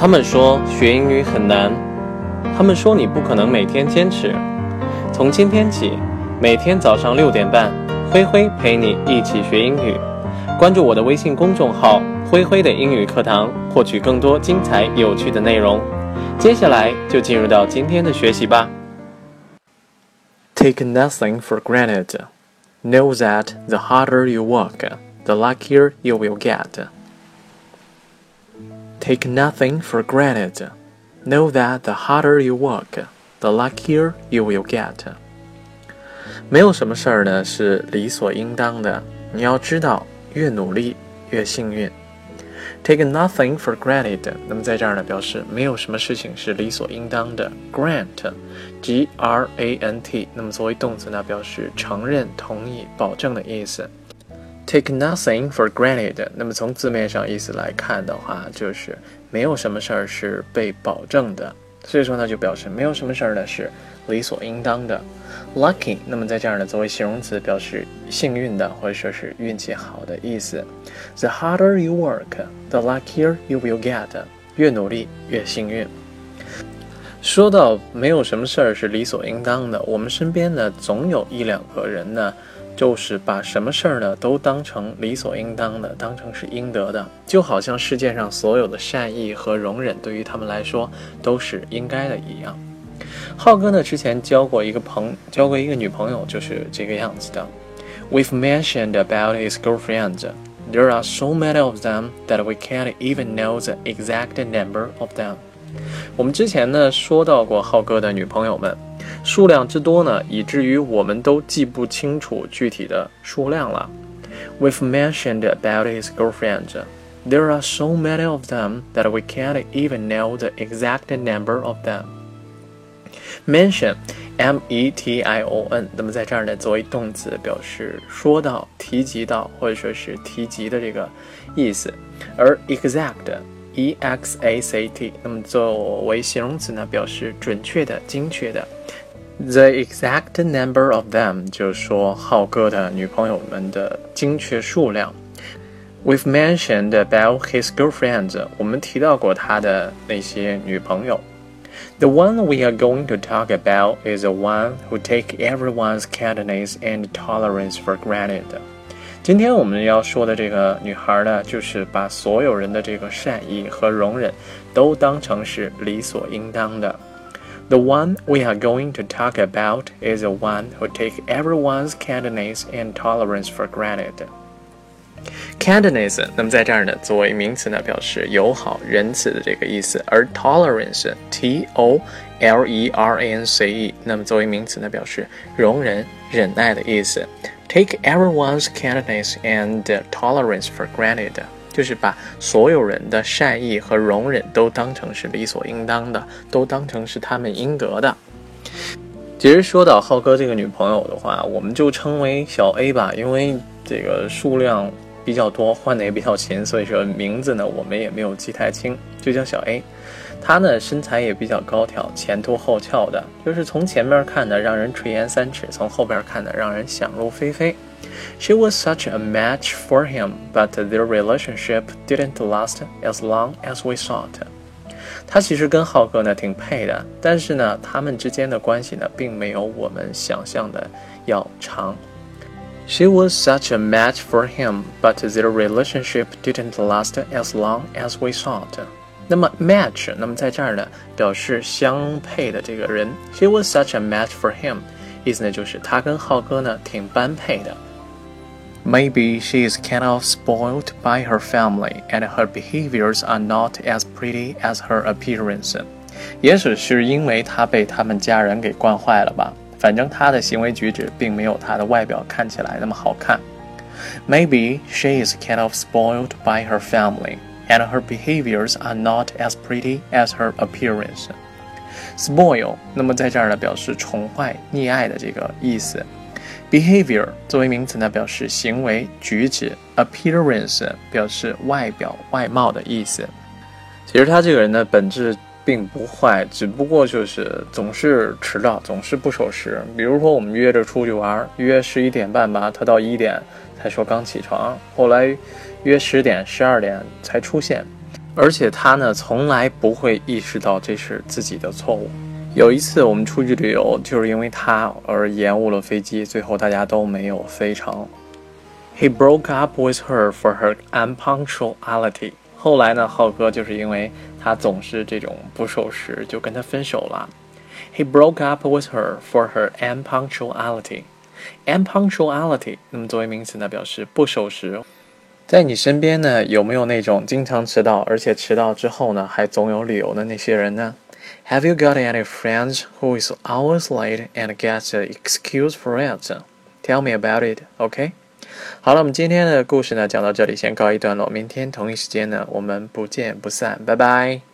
他们说学英语很难，他们说你不可能每天坚持。从今天起，每天早上六点半，灰灰陪你一起学英语。关注我的微信公众号“灰灰的英语课堂”，获取更多精彩有趣的内容。接下来就进入到今天的学习吧。Take nothing for granted. Know that the harder you work, the luckier you will get. Take nothing for granted. Know that the harder you work, the luckier you will get. 没有什么事儿呢是理所应当的，你要知道，越努力越幸运。Take nothing for granted。那么在这儿呢，表示没有什么事情是理所应当的。Grant，G R A N T。那么作为动词呢，表示承认、同意、保证的意思。Take nothing for granted。那么从字面上意思来看的话，就是没有什么事儿是被保证的。所以说呢，就表示没有什么事儿呢是理所应当的。Lucky。那么在这儿呢，作为形容词，表示幸运的或者说是运气好的意思。The harder you work, the luckier you will get。越努力越幸运。说到没有什么事儿是理所应当的，我们身边呢总有一两个人呢。就是把什么事儿呢都当成理所应当的，当成是应得的，就好像世界上所有的善意和容忍对于他们来说都是应该的一样。浩哥呢之前交过一个朋，交过一个女朋友，就是这个样子的。We've mentioned about his girlfriends. There are so many of them that we can't even know the exact number of them. 我们之前呢说到过浩哥的女朋友们。数量之多呢，以至于我们都记不清楚具体的数量了。We've mentioned about his girlfriends. There are so many of them that we can't even know the exact number of them. Mention, M-E-T-I-O-N，那么在这儿呢，作为动词表示说到、提及到或者说是提及的这个意思。而 exact, E-X-A-C-T，那么作为形容词呢，表示准确的、精确的。The exact number of them 就是说浩哥的女朋友们的精确数量。We've mentioned about his girlfriends，我们提到过他的那些女朋友。The one we are going to talk about is the one who take everyone's kindness and tolerance for granted。 今天我们要说的这个女孩呢，就是把所有人的这个善意和容忍都当成是理所应当的。The one we are going to talk about is the one who takes everyone's kindness and tolerance for granted. Kindness，那么在这儿呢，作为名词呢，表示友好、仁慈的这个意思；而 tolerance，T O L E R A N C E，那么作为名词呢，表示容忍、忍耐的意思。 Take everyone's kindness and tolerance for granted。就是把所有人的善意和容忍都当成是理所应当的，都当成是他们应得的。其实说到浩哥这个女朋友的话，我们就称为小 A 吧，因为这个数量比较多，换的也比较勤，所以说名字呢我们也没有记太清，就叫小 A。她呢身材也比较高挑，前凸后翘的，就是从前面看的让人垂涎三尺，从后边看的让人想入非非。She was such a match for him, but their relationship didn't last as long as we thought. 他其实跟浩哥呢挺配的，但是呢，他们之间的关系呢，并没有我们想象的要长。She was such a match for him, but their relationship didn't last as long as we thought. 那么 match，那么在这儿呢，表示相配的这个人。She was such a match for him，意思呢就是他跟浩哥呢挺般配的。Maybe she is kind of spoiled by her family, and her behaviors are not as pretty as her appearance. 也许是因为她被他们家人给惯坏了吧。 反正她的行为举止并没有她的外表看起来那么好看。Maybe she is kind of spoiled by her family, and her behaviors are not as pretty as her appearance. Spoil，那么在这儿呢，表示宠坏、溺爱的这个意思。Behavior 作为名词呢，表示行为举止；appearance 表示外表外貌的意思。其实他这个人的本质并不坏，只不过就是总是迟到，总是不守时。比如说我们约着出去玩，约十一点半吧，他到一点才说刚起床，后来约十点、十二点才出现。而且他呢从来不会意识到这是自己的错误。有一次我们出去旅游，就是因为他而延误了飞机，最后大家都没有飞成。He broke up with her for her unpunctuality。后来呢，浩哥就是因为他总是这种不守时，就跟他分手了。He broke up with her for her unpunctuality。unpunctuality，那么作为名词呢，表示不守时。在你身边呢，有没有那种经常迟到，而且迟到之后呢，还总有理由的那些人呢？Have you got any friends who is always late and gets an excuse for it? Tell me about it, OK? 好了，我们今天的故事呢讲到这里，先告一段落。明天同一时间呢，我们不见不散，拜拜。